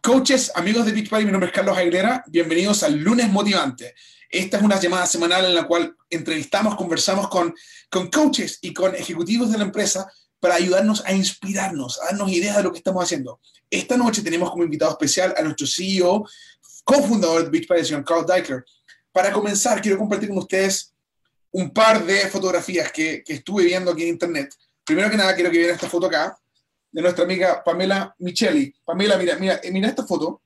Coaches, amigos de Beach Party, mi nombre es Carlos Aguilera. Bienvenidos al Lunes Motivante. Esta es una llamada semanal en la cual entrevistamos, conversamos con, con coaches y con ejecutivos de la empresa para ayudarnos a inspirarnos, a darnos ideas de lo que estamos haciendo. Esta noche tenemos como invitado especial a nuestro CEO, cofundador de Beach Party, señor Carl Deichler. Para comenzar, quiero compartir con ustedes un par de fotografías que, que estuve viendo aquí en internet. Primero que nada, quiero que vean esta foto acá de nuestra amiga Pamela Micheli. Pamela, mira, mira, eh, mira esta foto.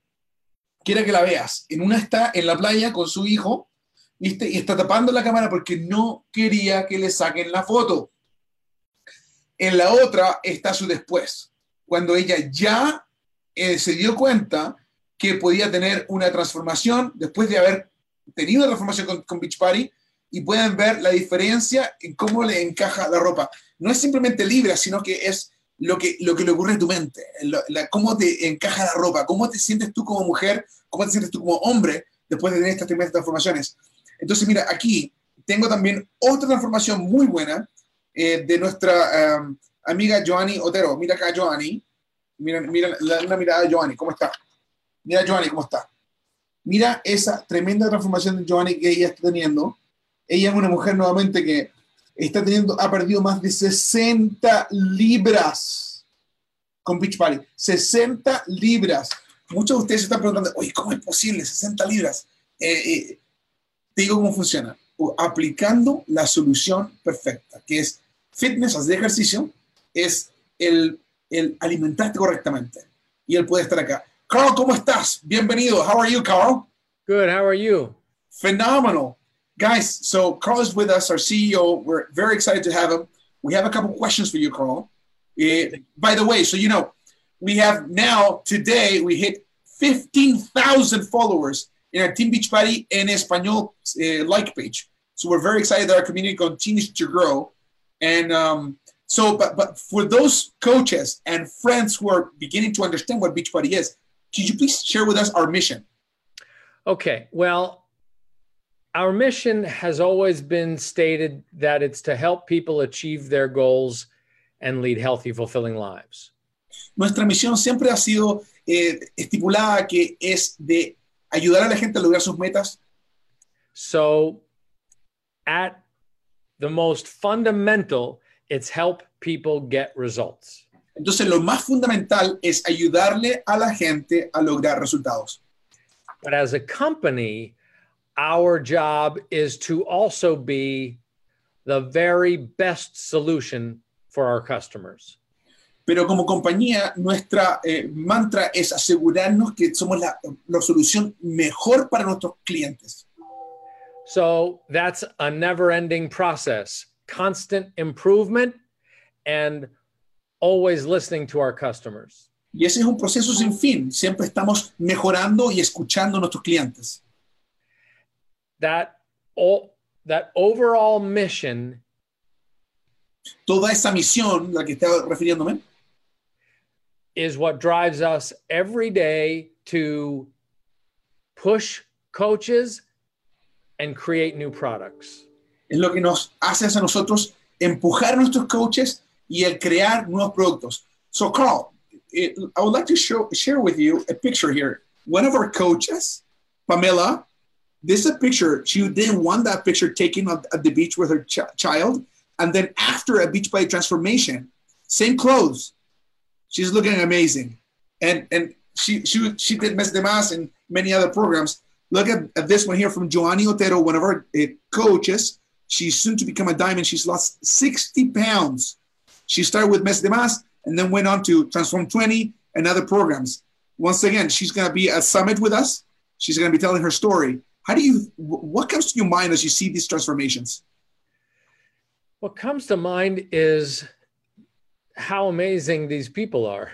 Quiero que la veas. En una está en la playa con su hijo, ¿viste? Y está tapando la cámara porque no quería que le saquen la foto. En la otra está su después, cuando ella ya eh, se dio cuenta que podía tener una transformación después de haber tenido una transformación con, con Beach Party y pueden ver la diferencia en cómo le encaja la ropa. No es simplemente libre, sino que es lo que, lo que le ocurre a tu mente, cómo te encaja la ropa, cómo te sientes tú como mujer, cómo te sientes tú como hombre después de tener estas primeras transformaciones. Entonces, mira, aquí tengo también otra transformación muy buena eh, de nuestra um, amiga Joanny Otero. Mira acá, Joanny. Mira, mira la, una mirada de Joanny, ¿cómo está? Mira, Joanny, ¿cómo está? Mira esa tremenda transformación de Joanny que ella está teniendo. Ella es una mujer nuevamente que está teniendo, ha perdido más de 60 libras con Beach Party. 60 libras. Muchos de ustedes se están preguntando, oye, ¿cómo es posible 60 libras? Eh, eh, te digo cómo funciona. Aplicando la solución perfecta, que es fitness, hacer ejercicio, es el, el alimentarte correctamente. Y él puede estar acá. Carl, ¿cómo estás? Bienvenido. How are you, Carl? Good. How are you? Phenomenal. Guys, so Carl is with us, our CEO. We're very excited to have him. We have a couple questions for you, Carl. Uh, by the way, so you know, we have now today we hit 15,000 followers in our Team Beachbody in Espanol uh, like page. So we're very excited that our community continues to grow. And um, so, but, but for those coaches and friends who are beginning to understand what Beachbody is, could you please share with us our mission? Okay. Well, our mission has always been stated that it's to help people achieve their goals and lead healthy, fulfilling lives. Nuestra misión siempre ha sido eh, estipulada que es de ayudar a la gente a lograr sus metas. So, at the most fundamental, it's help people get results. Entonces, lo más fundamental es ayudarle a la gente a lograr resultados. But as a company, our job is to also be the very best solution for our customers. Pero como compañía, nuestra eh, mantra es asegurarnos que somos la, la solución mejor para nuestros clientes. So that's a never ending process, constant improvement and always listening to our customers. Y ese es un proceso sin fin. Siempre estamos mejorando y escuchando a nuestros clientes. That all that overall mission. Toda esa misión la que estaba refiriéndome. Is what drives us every day to push coaches and create new products. Es lo que nos hace a nosotros empujar a nuestros coaches y el crear nuevos productos. So Carl it, I would like to show, share with you a picture here. One of our coaches Pamela This is a picture. She didn't want that picture taken at, at the beach with her ch- child. And then after a Beachbody transformation, same clothes. She's looking amazing. And and she she she did Mes de Mas and many other programs. Look at, at this one here from Joanny Otero, one of our uh, coaches. She's soon to become a diamond. She's lost 60 pounds. She started with Mes de Mas and then went on to Transform 20 and other programs. Once again, she's going to be at Summit with us. She's going to be telling her story. How do you, what comes to your mind as you see these transformations? What comes to mind is how amazing these people are.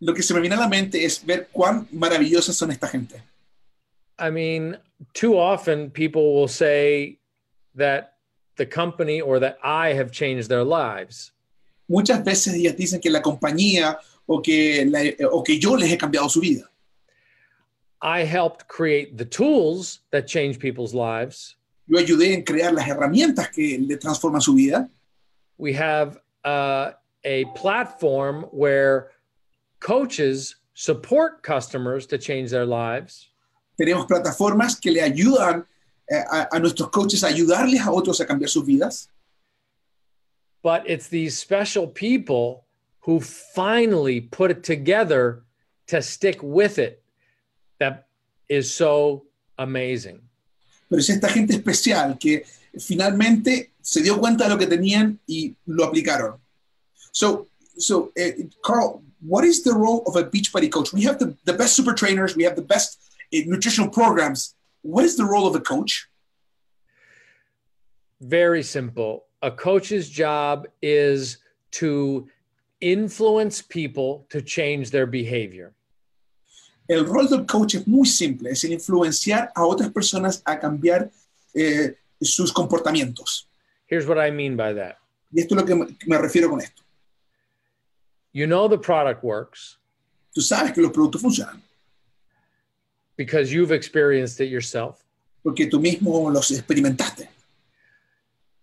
Lo que se me viene a la mente es ver cuán maravillosas son esta gente. I mean, too often people will say that the company or that I have changed their lives. Muchas veces ellas dicen que la compañía o que, la, o que yo les he cambiado su vida. I helped create the tools that change people's lives. Yo ayudé en crear las herramientas que le transforman su vida. We have uh, a platform where coaches support customers to change their lives, Tenemos plataformas que le ayudan eh, a, a nuestros coaches a ayudarles a otros a cambiar sus vidas. but it's these special people who finally put it together to stick with it that is so amazing. Pero es esta gente especial que finalmente se dio cuenta de lo que tenían y lo aplicaron. So, so eh, Carl, what is the role of a Beachbody coach? We have the, the best super trainers, we have the best eh, nutritional programs. What is the role of a coach? Very simple. A coach's job is to influence people to change their behavior. El rol del coach es muy simple, es el influenciar a otras personas a cambiar eh, sus comportamientos. Here's what I mean by that Y esto es lo que me, refiero con esto. you know the product works Tú sabes que los productos funcionan because you've experienced it yourself, porque tú mismo los experimentaste.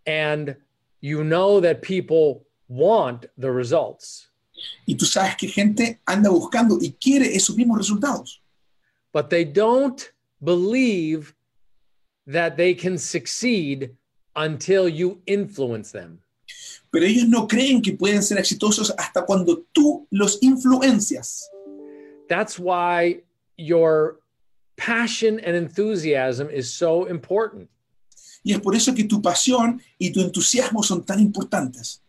and you know that people want the results, Y tú sabes que gente anda buscando y quiere esos mismos resultados, but they don't believe that they can succeed until you influence them. pero ellos no creen que pueden ser exitosos hasta cuando tú los influencias. That's why your passion and enthusiasm is so important. Y es por eso que tu pasión y tu entusiasmo son tan importantes.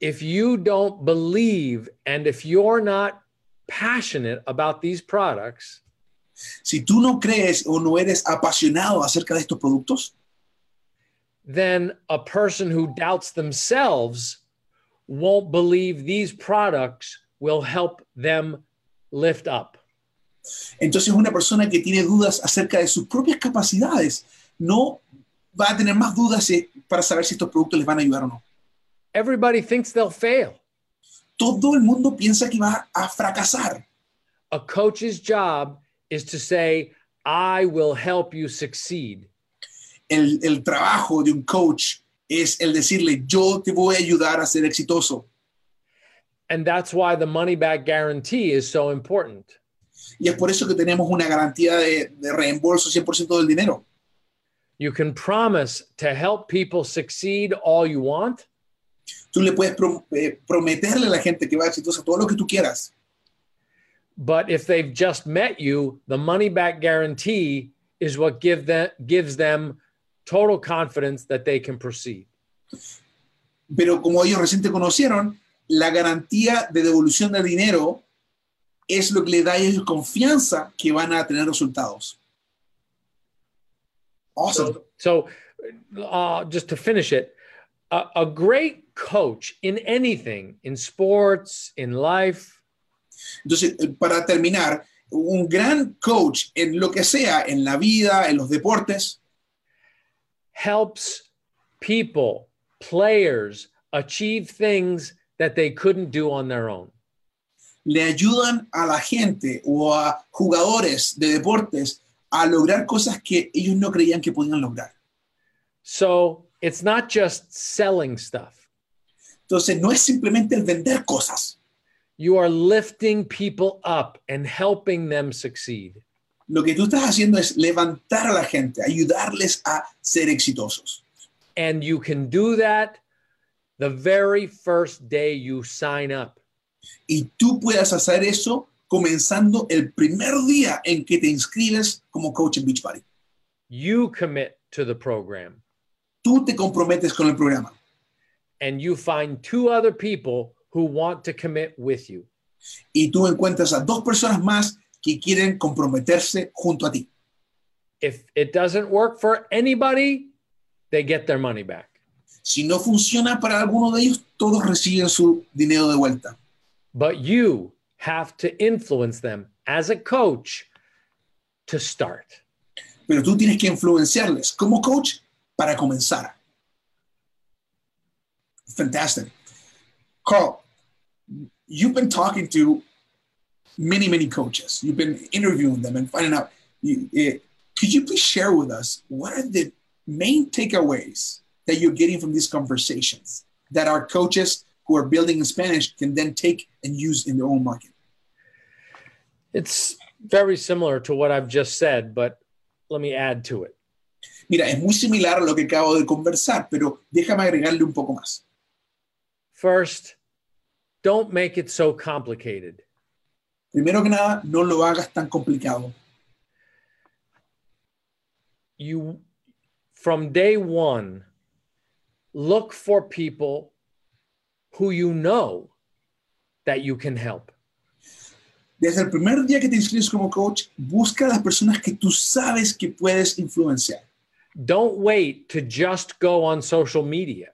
If you don't believe and if you're not passionate about these products, Si tú no crees o no eres apasionado acerca de estos productos, then a person who doubts themselves won't believe these products will help them lift up. entonces una persona que tiene dudas acerca de sus propias capacidades no va a tener más dudas eh, para saber si estos productos les van a ayudar o no. Everybody thinks they'll fail. Todo el mundo piensa que va a fracasar. A coach's job is to say, I will help you succeed. El, el trabajo de un coach es el decirle, yo te voy a ayudar a ser exitoso. And that's why the money back guarantee is so important. Y es por eso que tenemos una garantía de, de reembolso 100% del dinero. You can promise to help people succeed all you want, Tú le puedes pro- eh, prometerle a la gente que va a exitosa todo lo que tú quieras. but if they've just met you, the money back guarantee is what give them, gives them total confidence that they can proceed. Pero como ellos recién te conocieron, la garantía de devolución del dinero es lo que le da a ellos confianza que van a tener resultados. Awesome. So, so uh, just to finish it, a, a great coach in anything, in sports, in life, Entonces, para terminar, un gran coach en lo que sea, en la vida, en los deportes, helps people, players achieve things that they couldn't do on their own. le ayudan a la gente o a jugadores de deportes a lograr cosas que ellos no creían que podían lograr. So it's not just selling stuff. Entonces, no es simplemente el vender cosas. You are lifting people up and helping them succeed. Lo que tú estás haciendo es levantar a la gente, ayudarles a ser exitosos. And you can do that the very first day you sign up. Y tú puedes hacer eso comenzando el primer día en que te inscribes como coach en Beachbody. You commit to the program Tú te comprometes con el programa and you find two other people who want to commit with you. y tú encuentras a dos personas más que quieren comprometerse junto a ti. If it doesn't work for anybody, they get their money back. Si no funciona para alguno de ellos, todos reciben su dinero de vuelta. But you have to influence them as a coach to start. Pero tú tienes que influenciarles como coach para comenzar. Fantastic. Carl, you've been talking to many, many coaches. You've been interviewing them and finding out. You, eh, could you please share with us what are the main takeaways that you're getting from these conversations that our coaches who are building in Spanish can then take and use in their own market? It's very similar to what I've just said, but let me add to it. Mira, es muy similar a lo que acabo de conversar, pero déjame agregarle un poco más. First, don't make it so complicated. Primero que nada, no lo hagas tan complicado. You, from day one, look for people who you know that you can help. Desde el primer día que te inscribes como coach, busca a las personas que tú sabes que puedes influenciar. Don't wait to just go on social media.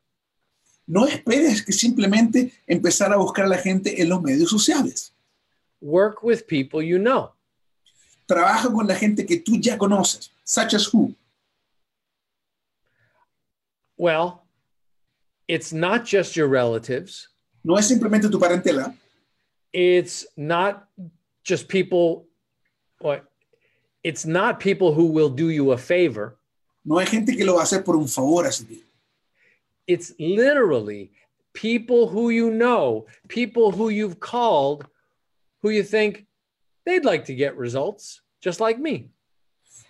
No esperes que simplemente empezar a buscar a la gente en los medios sociales. Work with people you know. Trabaja con la gente que tú ya conoces, such as who. Well, it's not just your relatives. No es simplemente tu parentela, It's not just people? It's not people who will do you a favor. no hay gente que lo va a hacer por un favor hacia ti. It's literally people who you know, people who you've called, who you think they'd like to get results, just like me.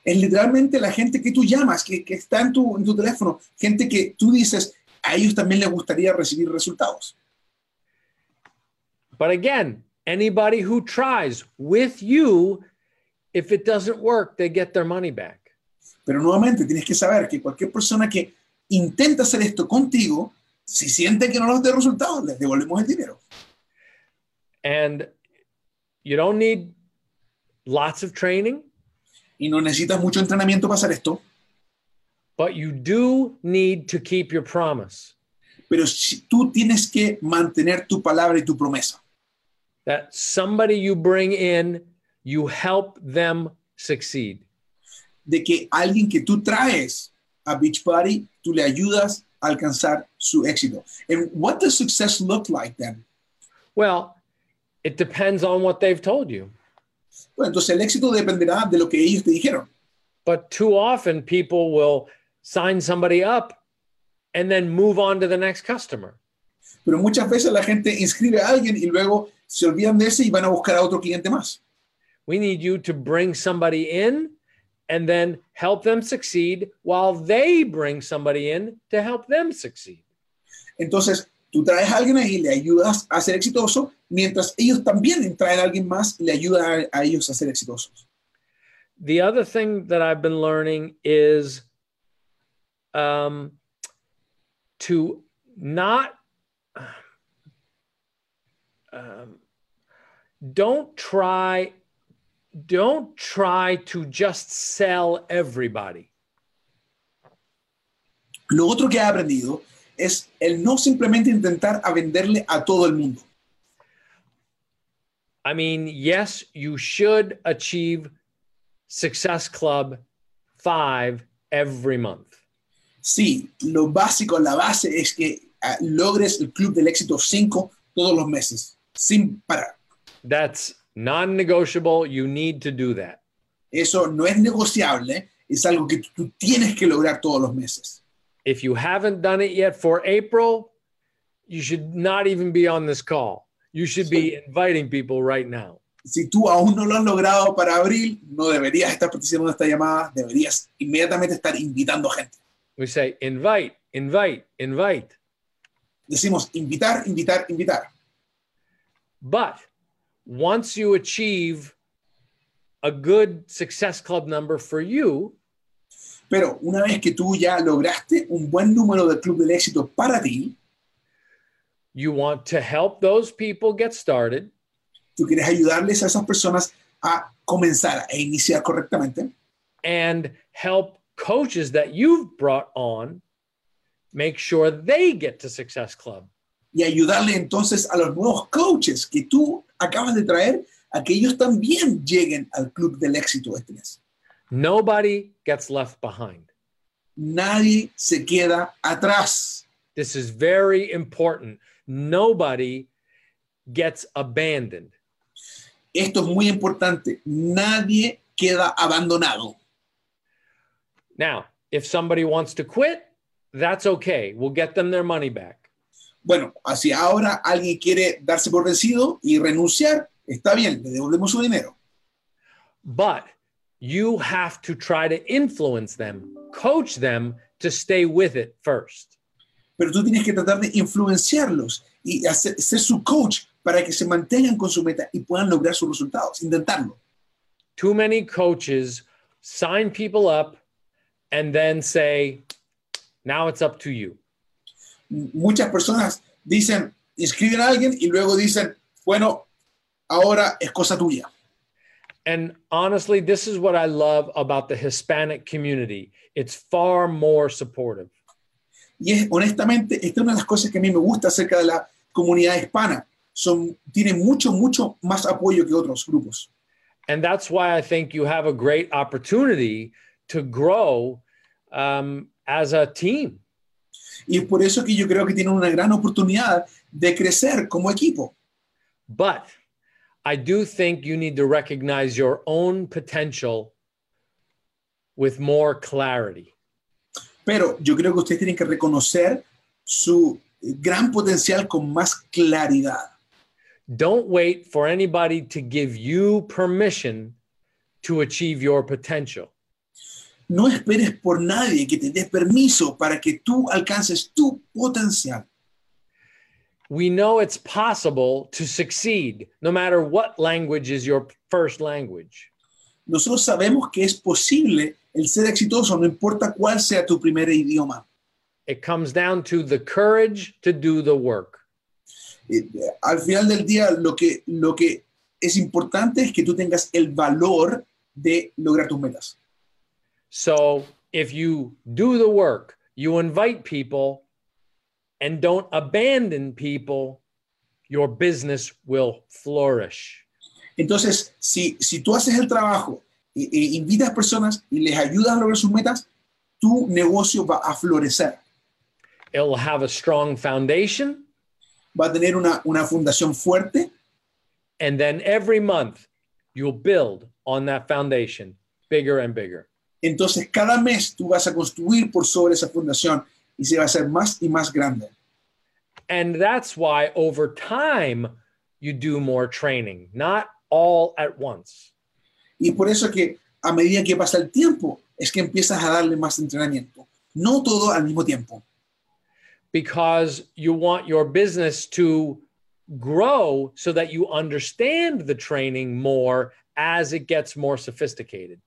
Es literalmente la gente que tú llamas, que, que está en tu, en tu teléfono, gente que tú dices, a ellos también les gustaría recibir resultados. But again, anybody who tries with you, if it doesn't work, they get their money back. Pero nuevamente tienes que saber que cualquier persona que intenta hacer esto contigo, si siente que no nos dé resultados, les devolvemos el dinero. And you don't need lots of training, Y no necesitas mucho entrenamiento para hacer esto, but you do need to keep your promise pero si tú tienes que mantener tu palabra y tu promesa. that somebody you bring in, you help them succeed. de que alguien que tú traes a Beachbody, tú le ayudas a alcanzar su éxito. And what does success look like then? Well, it depends on what they've told you. Bueno, entonces el éxito dependerá de lo que ellos te dijeron. But too often people will sign somebody up and then move on to the next customer. Pero muchas veces la gente inscribe a alguien y luego se olvidan de ese y van a buscar a otro cliente más. We need you to bring somebody in and then help them succeed while they bring somebody in to help them succeed. Entonces, tú traes a alguien ahí y le ayudas a ser exitoso, mientras ellos también traen a alguien más y le ayudan a, a ellos a ser exitosos. The other thing that I've been learning is um, to not um, don't try don't try to just sell everybody. Lo otro que he aprendido es el no simplemente intentar a venderle a todo el mundo. I mean, yes, you should achieve Success Club 5 every month. Sí, lo básico, la base es que ah, logres el Club del Éxito 5 todos los meses, sin parar. That's non-negotiable. You need to do that. Eso no es negociable, es algo que tú tienes que lograr todos los meses. If you haven't done it yet for April, you should not even be on this call. You should be inviting people right now. Si tú aún no lo has logrado para abril, no deberías estar participando de esta llamada, deberías inmediatamente estar invitando gente. We say invite, invite, invite. Decimos invitar, invitar, invitar. But once you achieve a good success club number for you, Pero una vez que tú ya lograste un buen número de Club del Éxito para ti, you want to help those people get started. tú quieres ayudarles a esas personas a comenzar, a iniciar correctamente. and help coaches that you've brought on make sure they get to Success Club. y ayudarle entonces a los nuevos coaches que tú acabas de traer a que ellos también lleguen al club del éxito este mes. Nobody gets left behind. Nadie se queda atrás. This is very important. Nobody gets abandoned. Esto es muy importante. Nadie queda abandonado. Now, if somebody wants to quit, that's okay. We'll get them their money back. Bueno, así ahora alguien quiere darse por vencido y renunciar, está bien, le devolvemos su dinero. but you have to try to influence them, coach them to stay with it first. Pero tú tienes que tratar de influenciarlos y hacer, ser su coach para que se mantengan con su meta y puedan lograr sus resultados, intentarlo. Too many coaches sign people up and then say, now it's up to you. Muchas personas dicen, inscriben a alguien y luego dicen, bueno, ahora es cosa tuya. And honestly, this is what I love about the Hispanic community. It's far more supportive. Y es, honestamente, esta es una de las cosas que a mí me gusta acerca de la comunidad hispana. Son, tienen mucho, mucho más apoyo que otros grupos. And that's why I think you have a great opportunity to grow um, as a team. Y es por eso que yo creo que tienen una gran oportunidad de crecer como equipo. But I do think you need to recognize your own potential with more clarity. Pero yo creo que ustedes tienen que reconocer su gran potencial con más claridad. Don't wait for anybody to give you permission to achieve your potential. No esperes por nadie que te dé permiso para que tú alcances tu potencial. We know it's possible to succeed no matter what language is your first language. Nosotros sabemos que es posible el ser exitoso, no importa cuál sea tu primer idioma. It comes down to the courage to do the work. Eh, Al final del día, lo que, lo que es importante es que tú tengas el valor de lograr tus metas. So if you do the work, you invite people, and don't abandon people, your business will flourish. Entonces, si, si tú haces el trabajo, e, e invitas personas y les ayudas a lograr sus metas, tu negocio va a florecer. It'll have a strong foundation, Va a tener una, una fundación fuerte and then every month you'll build on that foundation bigger and bigger. Entonces, cada mes tú vas a construir por sobre esa fundación y se va a hacer más y más grande. And that's why over time you do more training, not all at once. Y por eso que a medida que pasa el tiempo, es que empiezas a darle más entrenamiento. No todo al mismo tiempo. because you want your business to grow so that you understand the training more as it gets more sophisticated.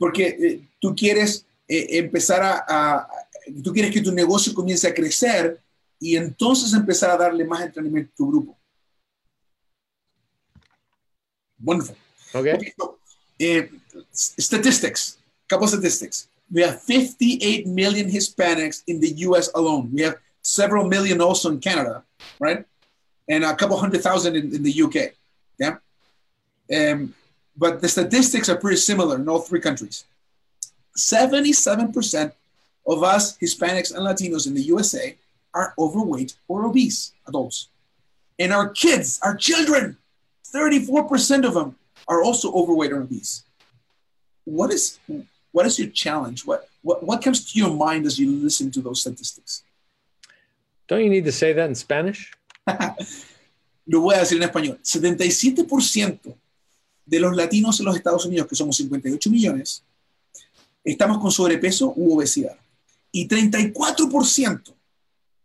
Porque eh, tú quieres eh, empezar a, a- tú quieres que tu negocio comience a crecer y entonces empezar a darle más entrenamiento a tu grupo. Wonderful. Okay. Okay, so, eh, statistics, couple statistics. We have 58 million Hispanics in the US alone. We have several million also in Canada, right? And a couple hundred thousand in, in the UK. Yeah. Um, but the statistics are pretty similar in all three countries. 77% of us Hispanics and Latinos in the USA are overweight or obese adults. And our kids, our children, 34% of them are also overweight or obese. What is what is your challenge? What what, what comes to your mind as you listen to those statistics? Don't you need to say that in Spanish? Lo voy a decir en español. 77% de los latinos en los Estados Unidos, que somos 58 millones, estamos con sobrepeso u obesidad. Y 34%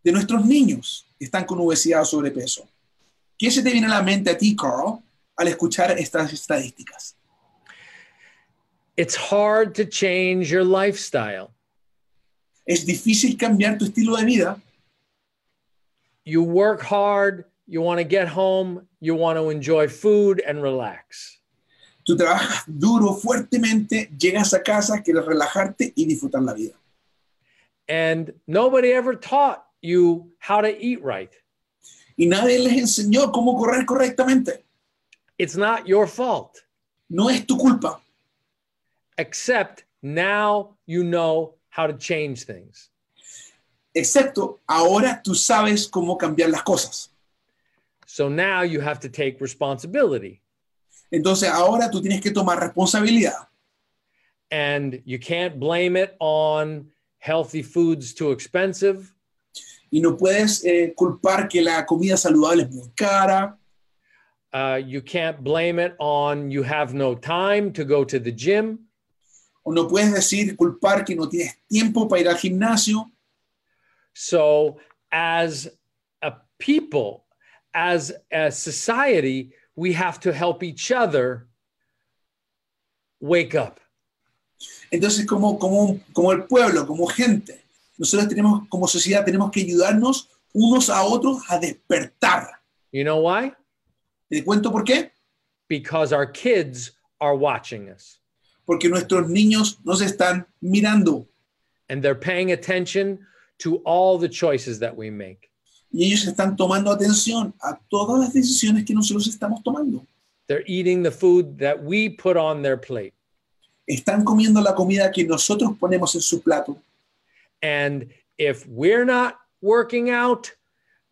de nuestros niños están con obesidad o sobrepeso. ¿Qué se te viene a la mente a ti, Carl, al escuchar estas estadísticas? It's hard to change your lifestyle. Es difícil cambiar tu estilo de vida. You work hard, you want to get home, you want to enjoy food and relax. Tú trabajas duro, fuertemente, llegas a casa, quieres relajarte y disfrutar la vida. And nobody ever taught you how to eat right. Y nadie les enseñó cómo correr correctamente. It's not your fault, No es tu culpa, except now you know how to change things. excepto ahora tú sabes cómo cambiar las cosas. So now you have to take responsibility. Entonces ahora tú tienes que tomar responsabilidad. And you can't blame it on healthy foods too expensive. Y no puedes eh, culpar que la comida saludable es muy cara, Uh, you can't blame it on you have no time to go to the gym. O no puedes decir, culpar que no tienes tiempo para ir al gimnasio. So, as a people, as a society, we have to help each other wake up. Entonces, como, como, como el pueblo, como gente, nosotros tenemos, como sociedad, tenemos que ayudarnos unos a otros a despertar. You know why? ¿Te cuento por qué? Because our kids are watching us Porque nuestros niños nos están mirando and they're paying attention to all the choices that we make. Y ellos están tomando atención a todas las decisiones que nosotros estamos tomando. They're eating the food that we put on their plate. Están comiendo la comida que nosotros ponemos en su plato. And if we're not working out,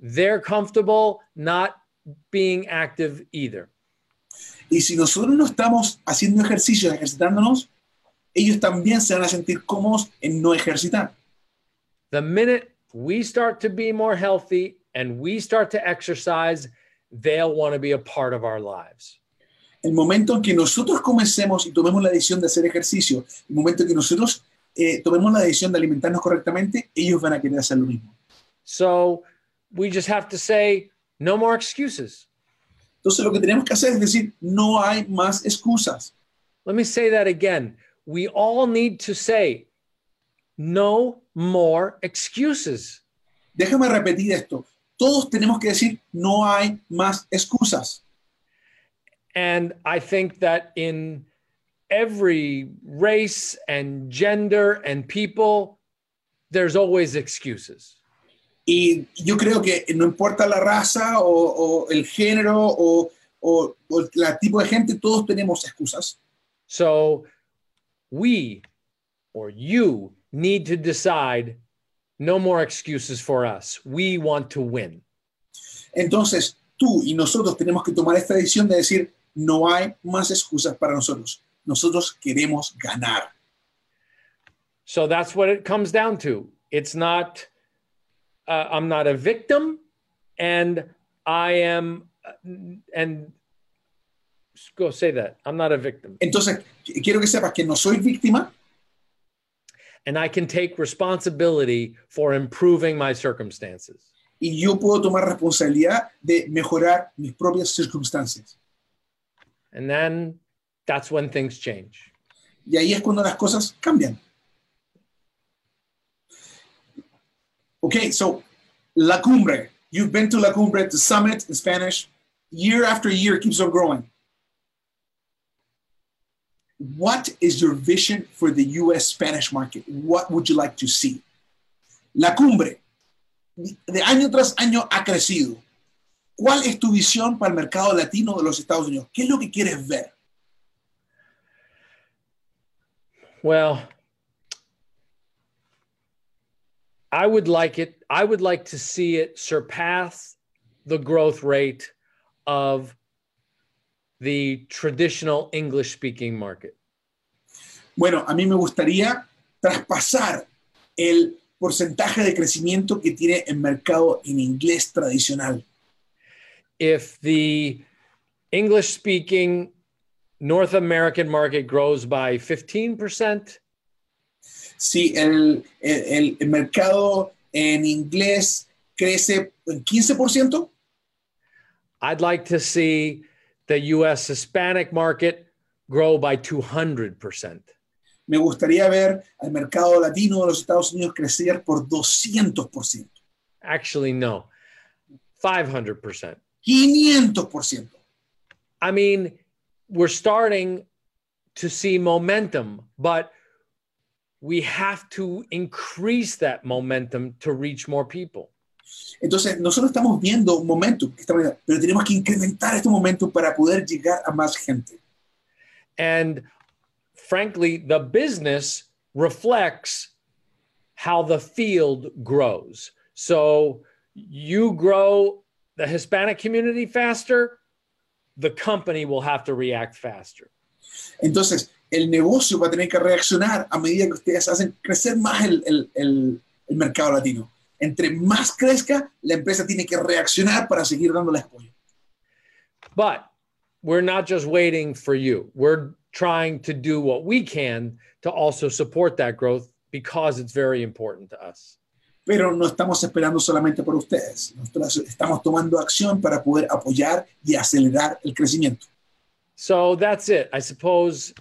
they're comfortable not being active either. Y si nosotros no estamos haciendo ejercicio, ejercitándonos, ellos también se van a sentir cómodos en no ejercitar. The minute we start to be more healthy and we start to exercise, they'll want to be a part of our lives. El momento en que nosotros comencemos y tomemos la decisión de hacer ejercicio, el momento en que nosotros eh, tomemos la decisión de alimentarnos correctamente, ellos van a querer hacer lo mismo. So we just have to say, no more excuses. Entonces lo que tenemos que hacer es decir, no hay más excusas. Let me say that again. We all need to say, no more excuses. Déjame repetir esto. Todos tenemos que decir, no hay más excusas. And I think that in every race and gender and people, there's always excuses. Y yo creo que no importa la raza o, o el género o, o, o el tipo de gente, todos tenemos excusas. So we or you need to decide no more excuses for us. We want to win. Entonces, tú y nosotros tenemos que tomar esta decisión de decir, no hay más excusas para nosotros. Nosotros queremos ganar. So that's what it comes down to. It's not, uh, I'm not a victim and I am, and go say that. I'm not a victim. Entonces, quiero que sepas que no soy víctima And I can take responsibility for improving my circumstances. y yo puedo tomar responsabilidad de mejorar mis propias circunstancias. And then that's when things change. Y ahí es cuando las cosas cambian. Okay, so La Cumbre. You've been to La Cumbre, the summit in Spanish. Year after year, keeps on growing. What is your vision for the US Spanish market? What would you like to see? La Cumbre, de año tras año ha crecido. ¿Cuál es tu visión para el mercado latino de los Estados Unidos? ¿Qué es lo que quieres ver? Well, I would like it, I would like to see it surpass the growth rate of the traditional English speaking market. Bueno, a mí me gustaría traspasar el porcentaje de crecimiento que tiene el mercado en inglés tradicional. If the English speaking North American market grows by 15%, Si el, el- el- mercado en inglés crece en 15%, I'd like to see the US Hispanic market grow by 200%. me gustaría ver al mercado latino de los Estados Unidos crecer por 200%, Actually, no, 500%. 500%. I mean, we're starting to see momentum, but we have to increase that momentum to reach more people. Entonces, nosotros estamos viendo un momentum, que estamos viendo, pero tenemos que incrementar este momentum para poder llegar a más gente. And frankly, the business reflects how the field grows. So you grow the Hispanic community faster, the company will have to react faster. Entonces, el negocio va a tener que reaccionar a medida que ustedes hacen crecer más el, el- el- el mercado latino. Entre más crezca, la empresa tiene que reaccionar para seguir dándoles apoyo. But we're not just waiting for you. We're trying to do what we can to also support that growth because it's very important to us. Pero no estamos esperando solamente por ustedes. Nosotros estamos tomando acción para poder apoyar y acelerar el crecimiento. So that's it. I suppose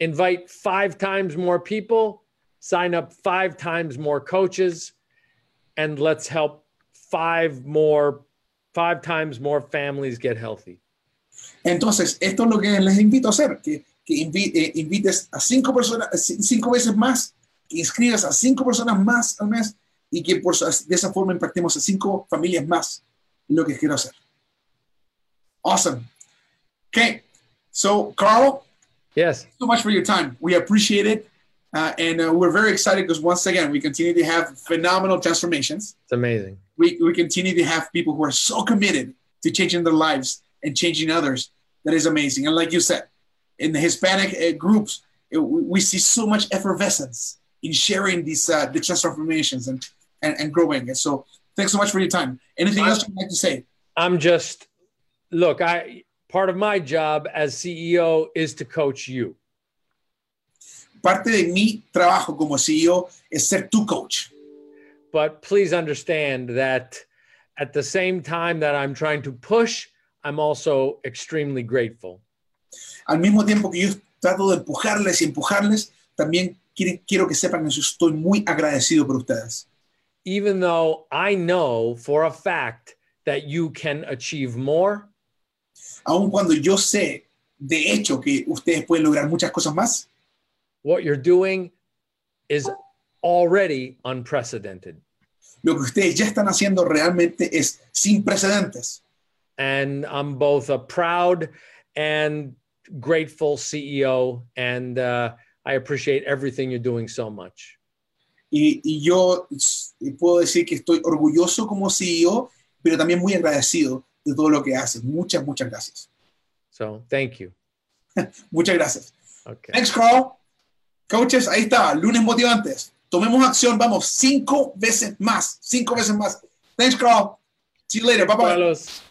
invite five times more people, sign up five times more coaches, and let's help five more, five times more families get healthy. Entonces, esto es lo que les invito a hacer, que, que invi- eh, invites a cinco personas, cinco veces más, que inscribas a cinco personas más al mes y que por, de esa forma impactemos a cinco familias más lo que quiero hacer. Awesome. Okay. So, Carl, Yes. so much for your time. We appreciate it. Uh, and uh, we're very excited because once again, we continue to have phenomenal transformations. It's amazing. We, we continue to have people who are so committed to changing their lives and changing others. That is amazing. And like you said, in the Hispanic uh, groups, uh, we see so much effervescence in sharing these uh, the transformations and, and, and growing. And so thanks so much for your time. Anything else you'd like to say? I'm just look, I part of my job as CEO is to coach you. Parte de mi trabajo como CEO es ser tu coach. But please understand that at the same time that I'm trying to push, I'm also extremely grateful. Al mismo tiempo que yo trato de empujarles y empujarles, también quiero que sepan que yo estoy muy agradecido por ustedes. Even though I know for a fact that you can achieve more, Aun cuando yo sé de hecho que ustedes pueden lograr muchas cosas más, what you're doing is already unprecedented. lo que ustedes ya están haciendo realmente es sin precedentes. And I'm both a proud and grateful CEO, and uh, I appreciate everything you're doing so much. Y, y yo puedo decir que estoy orgulloso como CEO, pero también muy agradecido de todo lo que haces. Muchas, muchas gracias. So thank you. Muchas gracias. Okay. Thanks, Carl. Coaches, ahí está, lunes motivantes. Tomemos acción, vamos, cinco veces más, cinco veces más. Thanks, Carl. See you later. Bye bye.